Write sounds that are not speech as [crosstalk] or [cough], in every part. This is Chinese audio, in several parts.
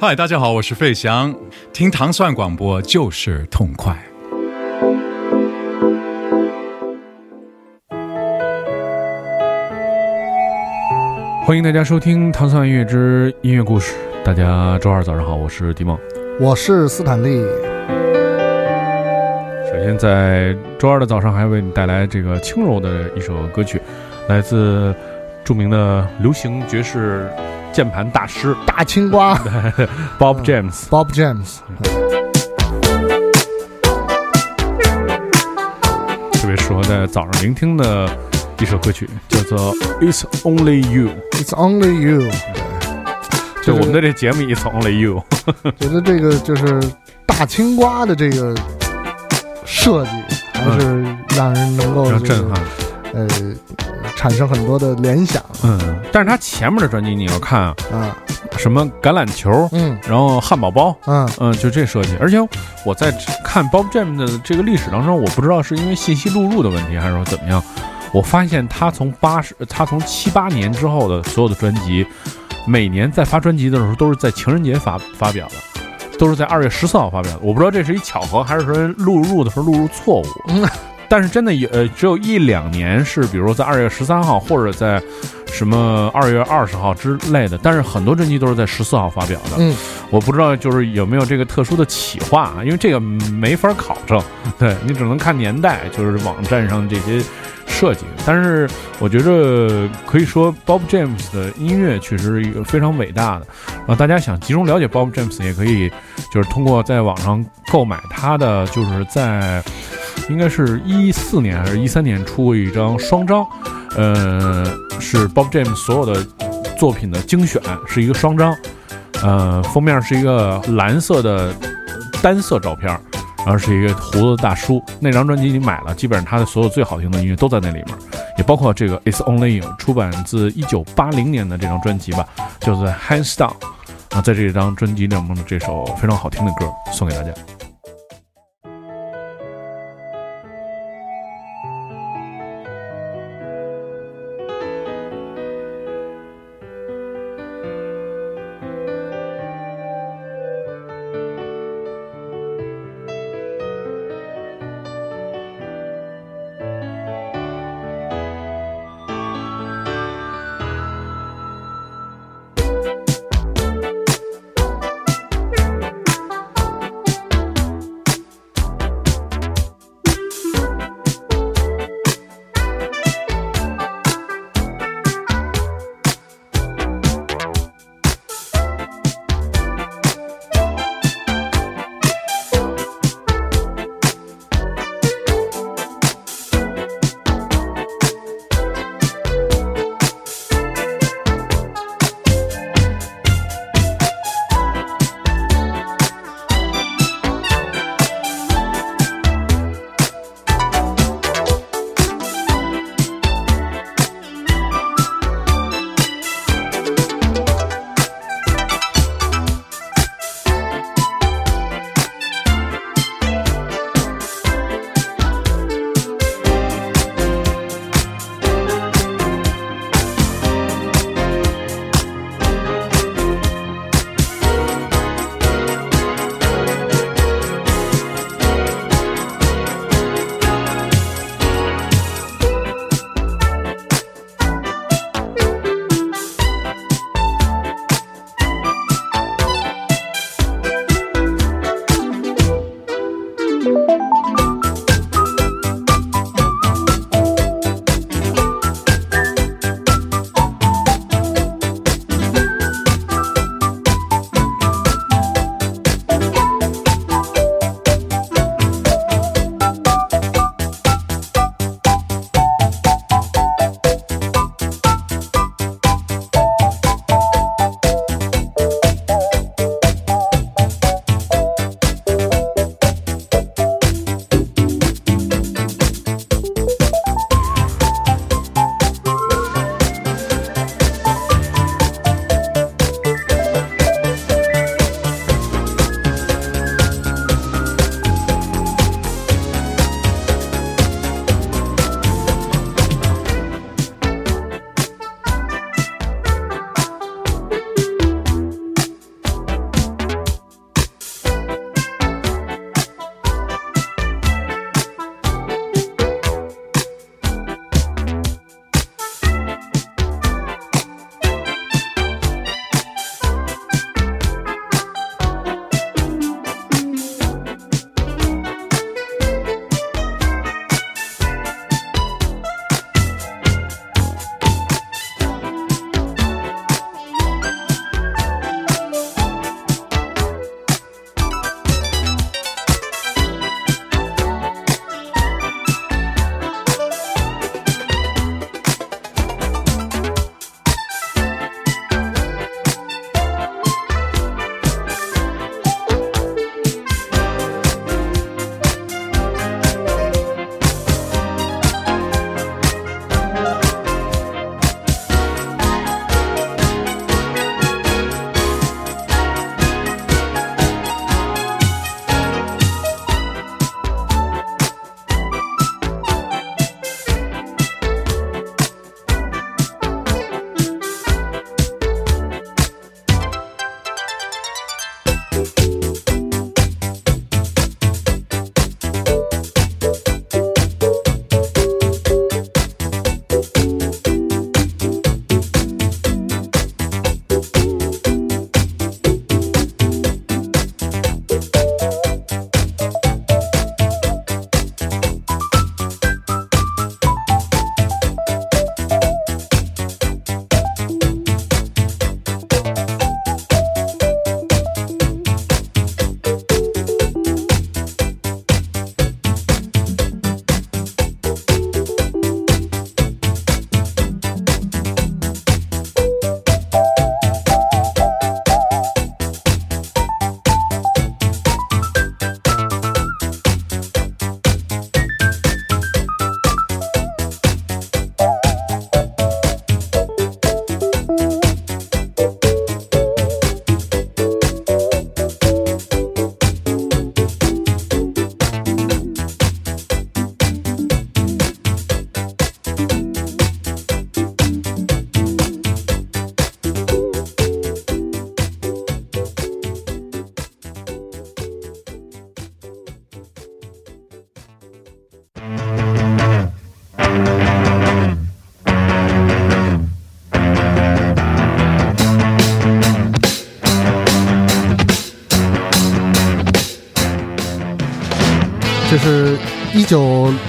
嗨，大家好，我是费翔，听糖蒜广播就是痛快。欢迎大家收听《糖蒜音乐之音乐故事》。大家周二早上好，我是迪梦。我是斯坦利。首先，在周二的早上，还为你带来这个轻柔的一首歌曲，来自著名的流行爵士键盘大师大青瓜 [laughs] Bob James。Bob James，特别适合在早上聆听的一首歌曲，叫做《It's Only You》。It's only you。就我们的这节目《It's Only You》，觉得这个就是大青瓜的这个设计，还是让人能够震撼。呃，产生很多的联想嗯，但是他前面的专辑你要看啊，啊。什么橄榄球，嗯然后汉堡包，嗯嗯，就这设计。而且我在看 Bob James 的这个历史当中，我不知道是因为信息录入的问题，还是说怎么样，我发现他从八十，他从七八年之后的所有的专辑，每年在发专辑的时候都是在情人节发发表的，都是在二月十四号发表的。我不知道这是一巧合，还是说录入的时候录入错误。嗯但是真的有呃，只有一两年是，比如说在二月十三号，或者在什么二月二十号之类的。但是很多专辑都是在十四号发表的。嗯，我不知道就是有没有这个特殊的企划啊，因为这个没法考证，[laughs] 对你只能看年代，就是网站上这些设计。但是我觉着可以说，Bob James 的音乐确实是一个非常伟大的。啊，大家想集中了解 Bob James，也可以就是通过在网上购买他的，就是在应该是一四年还是一三年出过一张双张，呃，是 Bob James 所有的作品的精选，是一个双张。呃，封面是一个蓝色的单色照片，而是一个胡子大叔。那张专辑你买了，基本上他的所有最好听的音乐都在那里面，也包括这个《It's Only You》，出版自一九八零年的这张专辑吧，叫做《Hands Down》。啊，在这张专辑里面的这首非常好听的歌送给大家。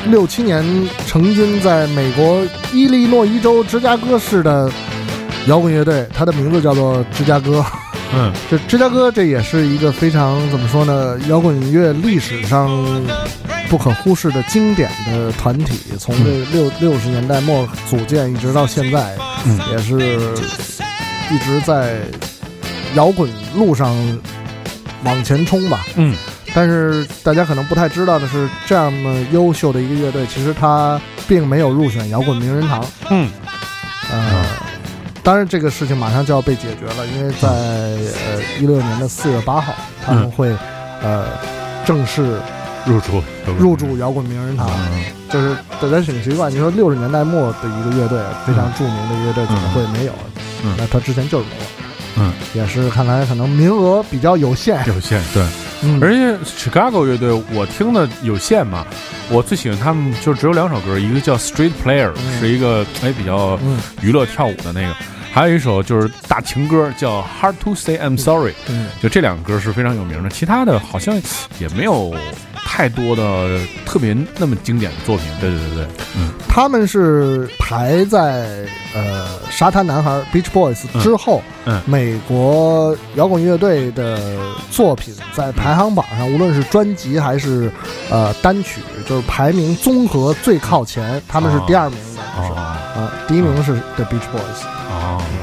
六七年成军在美国伊利诺伊州芝加哥市的摇滚乐队，它的名字叫做芝加哥。嗯 [laughs] 这芝加哥这也是一个非常怎么说呢，摇滚乐历史上不可忽视的经典的团体，从这六六十年代末组建一直到现在，嗯也是一直在摇滚路上往前冲吧。嗯但是大家可能不太知道的是，这样么优秀的一个乐队，其实它并没有入选摇滚名人堂。嗯呃，当然这个事情马上就要被解决了，因为在呃一六年的四月八号，他们会呃正式入驻入驻摇滚名人堂。嗯就是大家挺奇怪，你说六十年代末的一个乐队，非常著名的乐队，怎么会没有？嗯那他之前就是没有。嗯，也是看来可能名额比较有限。有限对。嗯，而且 Chicago 乐队我听的有限嘛，我最喜欢他们就只有两首歌，一个叫 Street Player，、嗯。是一个哎比较嗯。娱乐跳舞的那个，还有一首就是大情歌叫 Hard to Say I'm Sorry，嗯，就这两个歌是非常有名的，其他的好像也没有太多的特别那么经典的作品。对对对对，嗯。他们是排在呃沙滩男孩 Beach Boys 之后，嗯。美国摇滚乐队的作品在排行榜上，无论是专辑还是呃单曲，就是排名综合最靠前，他们是第二名的，是哦。啊，第一名是 The Beach Boys。哦，嗯。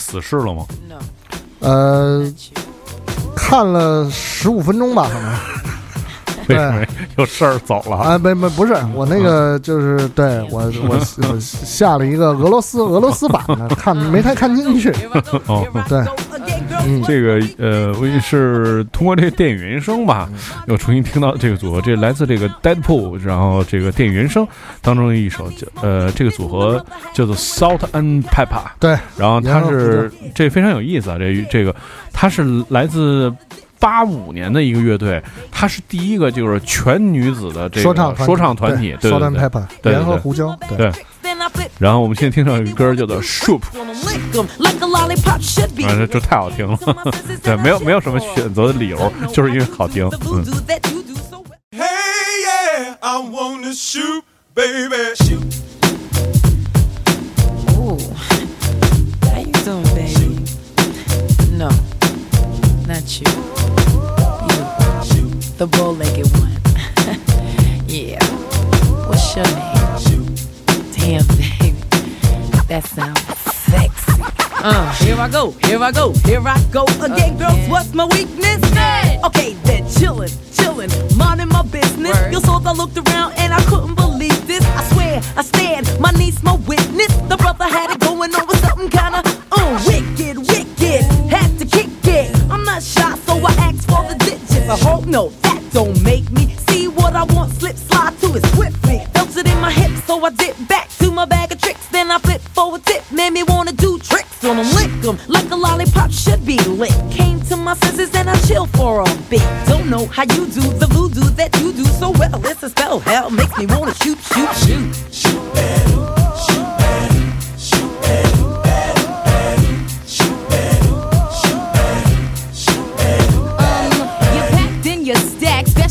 死侍了吗？呃，看了十五分钟吧，可能。为什么有事儿走了？啊，没没不是我那个，就是对我我我下了一个俄罗斯俄罗斯版的，看没太看进去。[laughs] 哦，对，嗯，这个呃，我也是通过这个电影原声吧，又重新听到这个组合，这来自这个 Deadpool，然后这个电影原声当中的一首叫呃，这个组合叫做 Salt and Pepper，对，然后它是这非常有意思啊，这这个它是来自。八五年的一个乐队，它是第一个就是全女子的这个说唱说唱团体，对对 Salt and 对 Pepper，对对盐和胡椒，对对。然后我们现在听上一个歌叫做 Shoop，Lick 'em like a lollipop should be. 啊，这这太好听了，对，没有没有什么选择的理由，就是因为好听，The 嗯。voodoo that you do so well. Hey, yeah, I wanna shoot, baby. Shoot. Ooh. How you doing, baby? No, not you. You, the bow-legged one. yeah. What's your name? Damn, baby, that sounds sexy. Uh, here I go, here I go, here I go again, girls. What's my weakness? Okay, then chillin', chillin', minding my business. You saw I looked around how you do the voodoo that you do so well. It's a spell, hell makes me wanna shoot, shoot, shoot. Shoot better shoot better shoot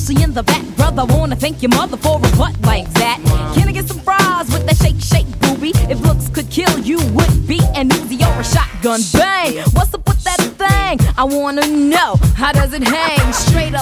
packed in the back, brother. Wanna thank your mother for a butt like that. Can I get some fries with that shake, shake, booby? If looks could kill, you would be an Uzi or a shotgun. Bang! What's up with that thing? I wanna know how does it hang?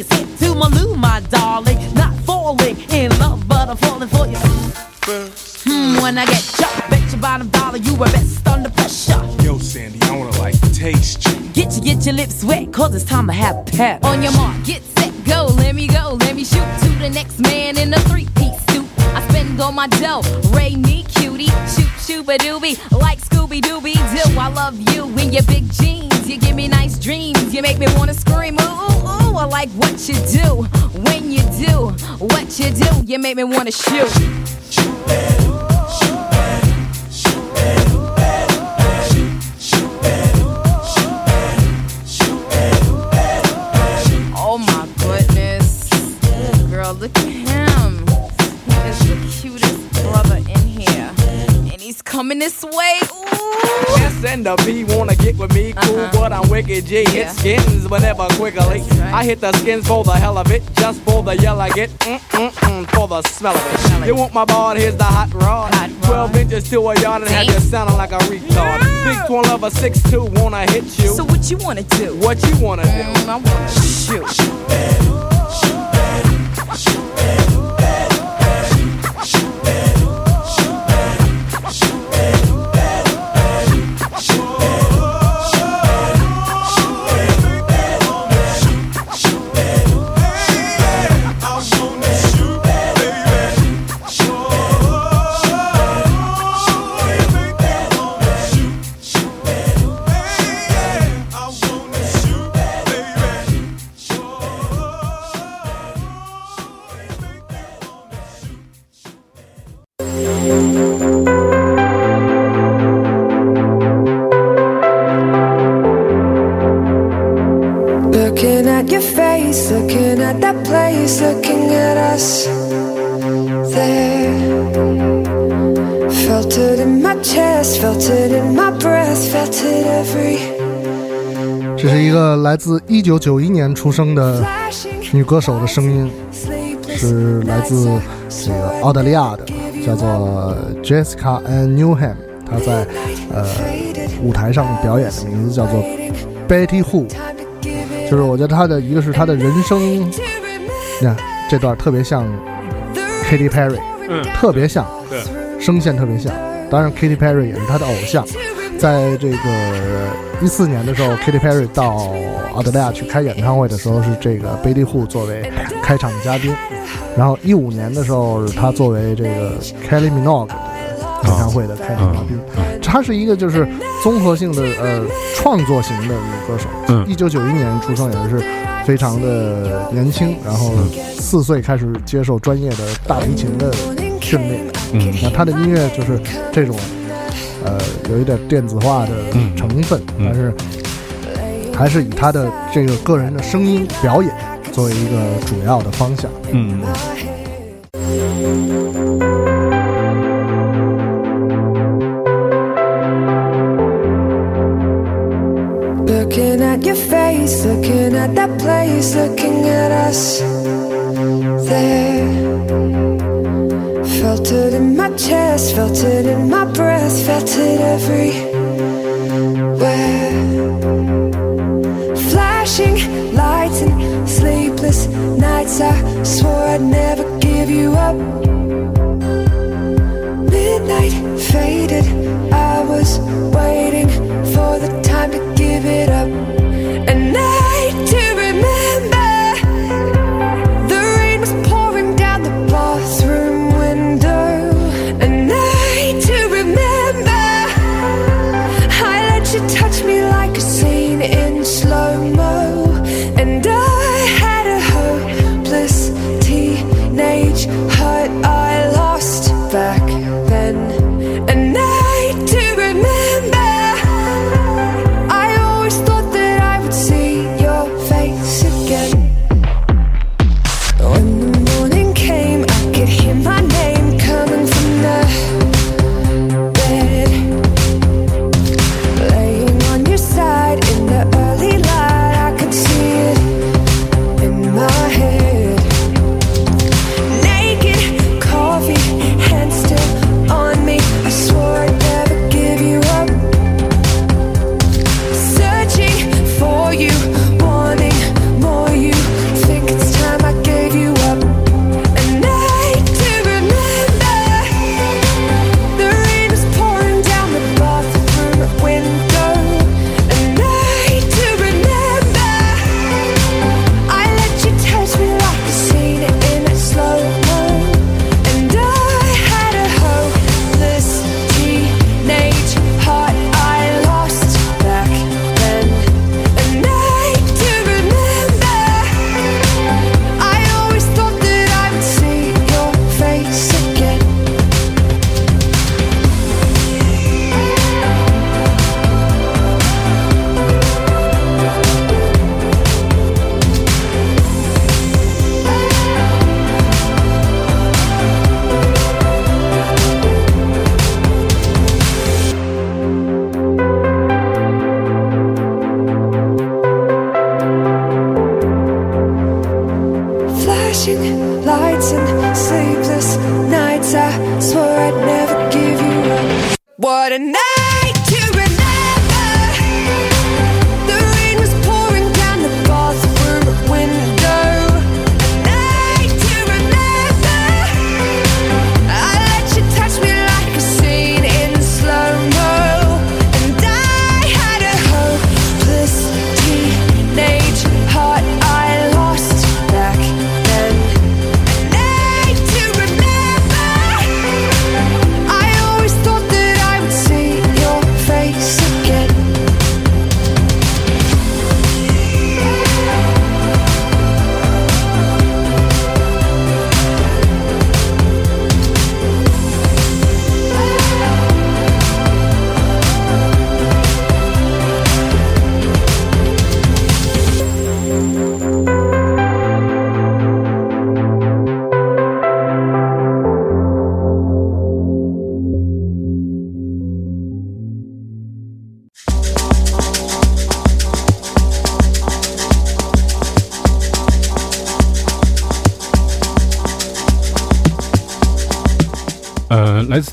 A sweat. When sit to my loo, my darling. Not falling in love, but I'm falling for you. Hmm, when I get jumped, bet your bottom dollar you were best under pressure. Yo, Sandy, I wanna like taste you. Get you, get your lips wet, cause it's time to have pep. On your mark, get set, go, let me go, let me shoot to the next man in a three piece suit. I spend all my dough, Ray me cutie, shoot, shoot a doobie, like Scooby Dooby Doo. I love you in your big jeans, you give me nice dreams, you make me wanna scream, ooh, like what you do, when you do, what you do, you make me wanna shoot. Oh my goodness. Girl, look at him. He is the cutest brother in here. And he's coming this way. Ooh. S and the P wanna cool, Uh-huh. but I'm wicked G. Yeah. Hit skins whenever quickly. That's right. I hit the skins for the hell of it, just for the yell I get, mm mm mm, for the smell of it. it. You want my ball? Here's the hot rod. Hot rod. 12 inches to a yard and have you sounding like a retard. Big twin lover, 6'2, wanna hit you. So what you wanna do? what you wanna do? Mm, I wanna shoot. I looking at that place, looking at us there. Felt it in my chest, felt it in my breath, felt it every 这是一个来自一九九一年出生的女歌手的声音，是来自这个澳大利亚的，叫做 Jessica Ann Newham。她在呃舞台上表演的名字叫做 Betty Who，就是我觉得他的一个是他的人生，你看这段特别像 Katy Perry，嗯特别像，对，声线特别像。当然，Katy Perry 也是他的偶像。在这个一四年的时候，Katy Perry 到澳大利亚去开演唱会的时候，是这个 Betty Who 作为开场的嘉宾。然后一五年的时候，他作为这个 Kelly Minogue 的演唱会的开场嘉宾。他是一个就是综合性的呃创作型的女歌手。嗯一九九一年出生，也是非常的年轻，然后四岁开始接受专业的大提琴的训练。嗯那她的音乐就是这种，呃，有一点电子化的成分，嗯但是还是以她的这个个人的声音表演作为一个主要的方向。嗯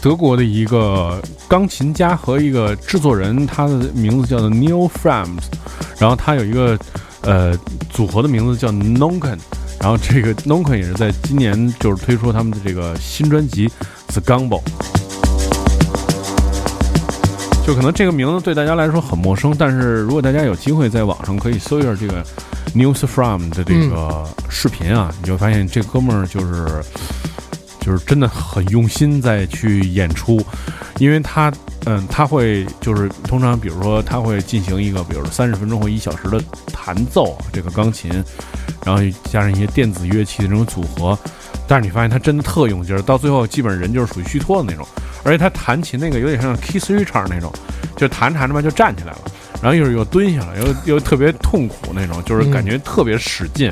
德国的一个钢琴家和一个制作人，他的名字叫做 Neil Frames，然后他有一个呃组合的名字叫 Nonken，然后这个 Nonken 也是在今年就是推出他们的这个新专辑 The Gumbo。就可能这个名字对大家来说很陌生，但是如果大家有机会在网上可以搜一下这个 News From 的这个视频啊，你就发现这哥们儿就是就是真的很用心在去演出，因为他嗯他会就是通常比如说他会进行一个比如说三十分钟或一小时的弹奏这个钢琴，然后加上一些电子乐器的这种组合，但是你发现他真的特用劲儿，到最后基本人就是属于虚脱的那种。而且他弹琴那个有点像 Kiss Richard 那种，就弹着弹着吧就站起来了，然后又是又蹲下了，又又特别痛苦那种，就是感觉特别使劲，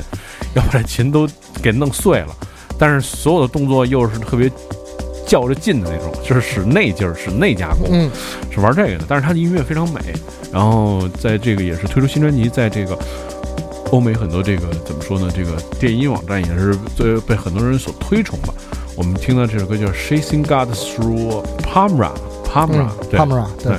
要把这琴都给弄碎了。但是所有的动作又是特别较着劲的那种，就是使内劲儿，使内加工，嗯是玩这个的。但是他的音乐非常美，然后在这个也是推出新专辑，在这个欧美很多这个怎么说呢？这个电音网站也是最被很多人所推崇吧。我们听到这首歌叫《Chasing God Through Palmyra》，Palmyra，、嗯对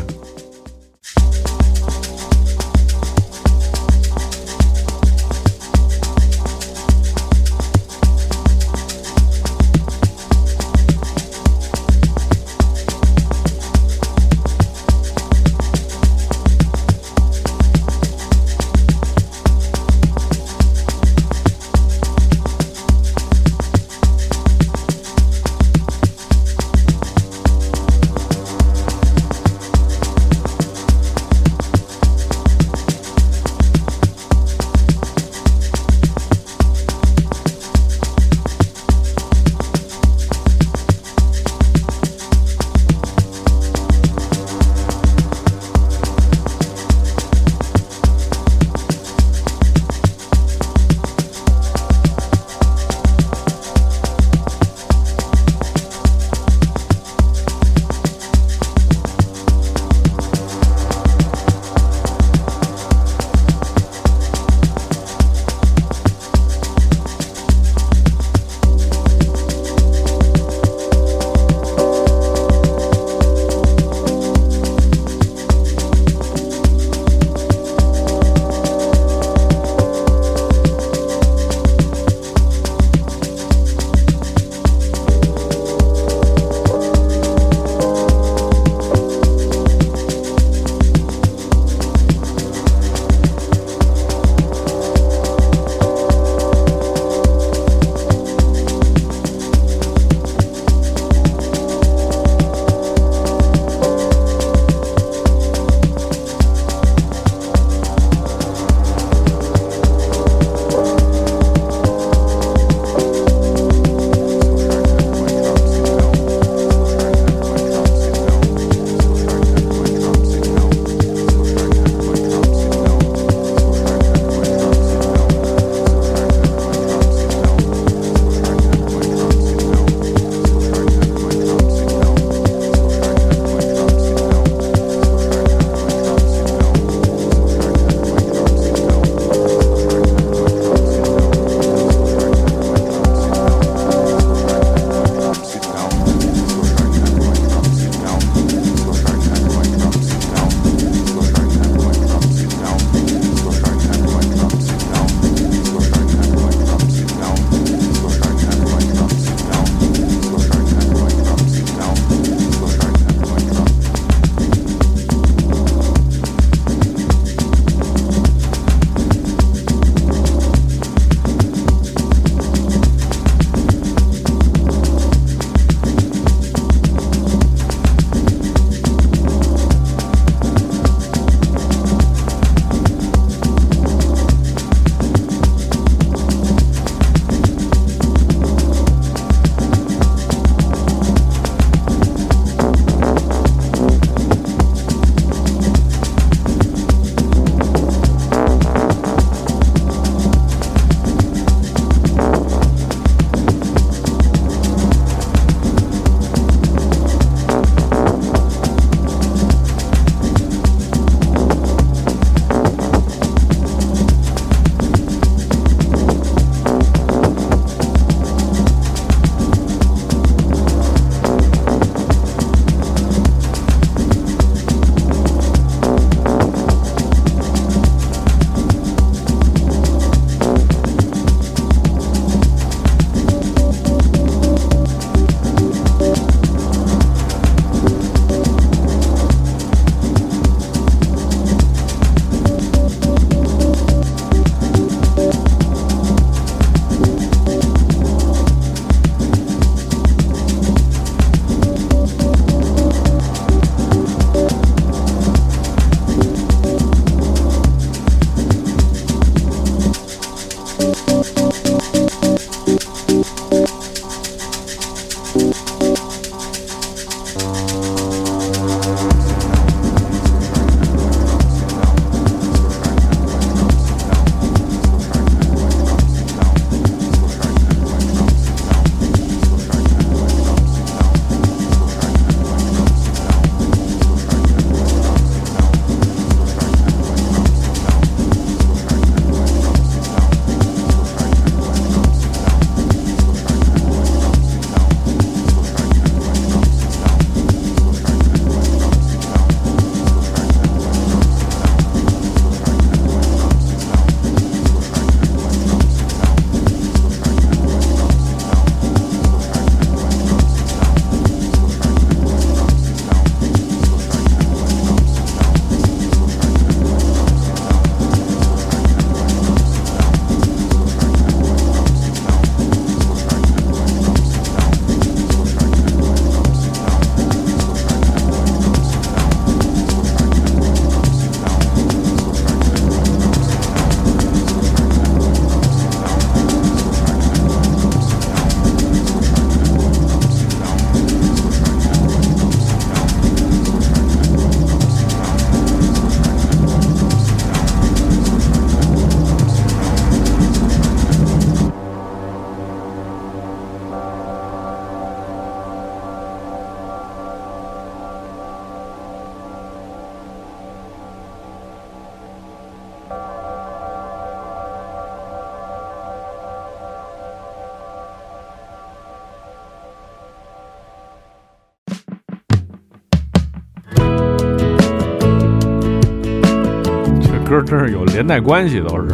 连带关系，都是。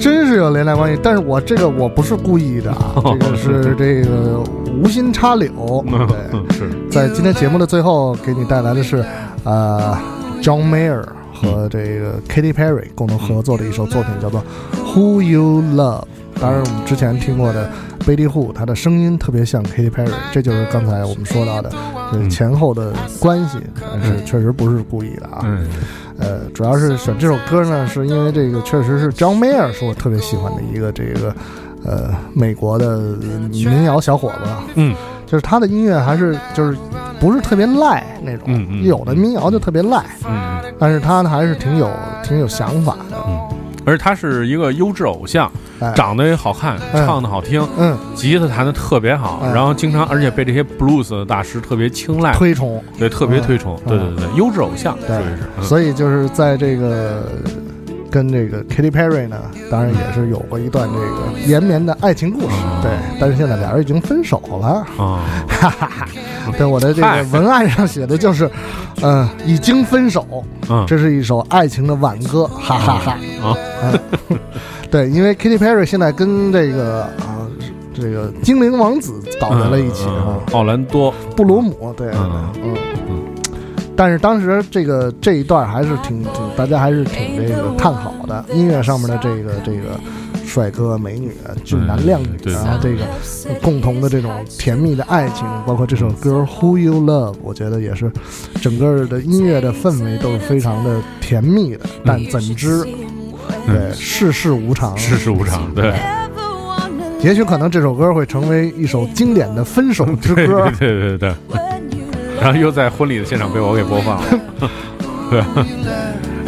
真是有连带关系。但是我这个我不是故意的啊，[laughs] 这个是这个无心插柳。[laughs] 对，是，在今天节目的最后，给你带来的是，呃，John Mayer 和这个 Katy Perry 共同合作的一首作品，叫做《Who You Love》。当然，我们之前听过的贝蒂户，她的声音特别像 Katy Perry，这就是刚才我们说到的，就是前后的关系，但是确实不是故意的啊。嗯呃，主要是选这首歌呢，是因为这个确实是 John Mayer 是我特别喜欢的一个这个呃美国的民谣小伙子，嗯，就是他的音乐还是就是不是特别赖那种，嗯嗯。有的民谣就特别赖，嗯，但是他呢还是挺有挺有想法的，而他是一个优质偶像，哎，长得也好看，嗯唱的好听，嗯吉他弹的特别好，嗯然后经常而且被这些 blues 的大师特别青睐，推崇，对，特别推崇，嗯对对对，优质偶像，对属于是，嗯所以就是在这个。跟这个 Katy Perry 呢，当然也是有过一段这个延绵的爱情故事，对，但是现在俩人已经分手了，啊，哈哈哈。[laughs] 对我的这个文案上写的就是，嗯、已经分手，嗯这是一首爱情的挽歌，哈哈哈。啊，嗯，[laughs] 对，因为 Katy Perry 现在跟这个啊、这个精灵王子搞在了一起嗯啊，奥兰多，布鲁姆，对，嗯嗯但是当时这个这一段还是挺挺，大家还是挺这个看好的，音乐上面的这个这个帅哥美女、俊男靓女嗯对啊，这个共同的这种甜蜜的爱情，包括这首歌《Who You Love》，我觉得也是整个的音乐的氛围都是非常的甜蜜的。但怎知，对世事无常，世事无常，对，也许可能这首歌会成为一首经典的分手之对歌 [laughs] 对。对对对，然后又在婚礼的现场被我给播放了，对。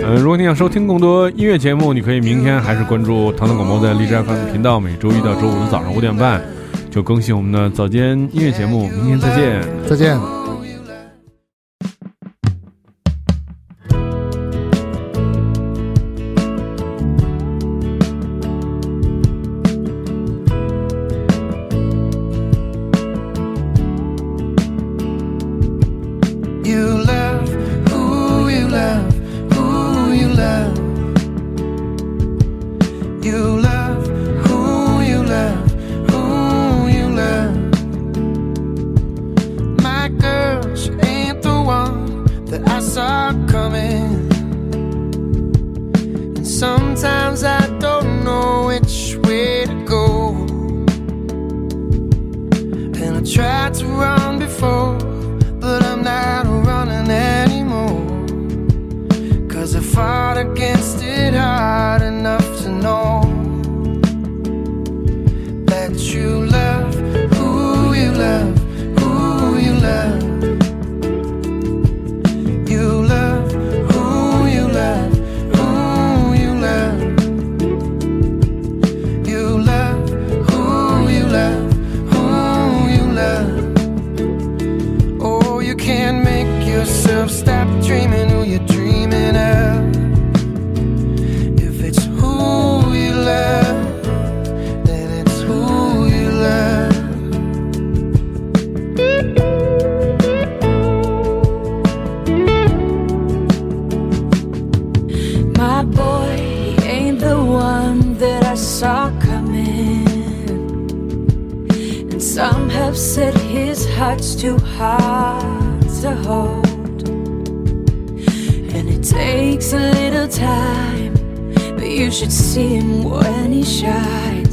呃，如果你想收听更多音乐节目，你可以明天还是关注糖糖广播的荔枝 FM 频道，每周一到周五的早上五点半就更新我们的早间音乐节目。明天再见。再见。Sometimes I don't know which way to go. And I tried to run before, but I'm not running anymore. Cause I fought against it hard takes a little time, but you should see him when he shines.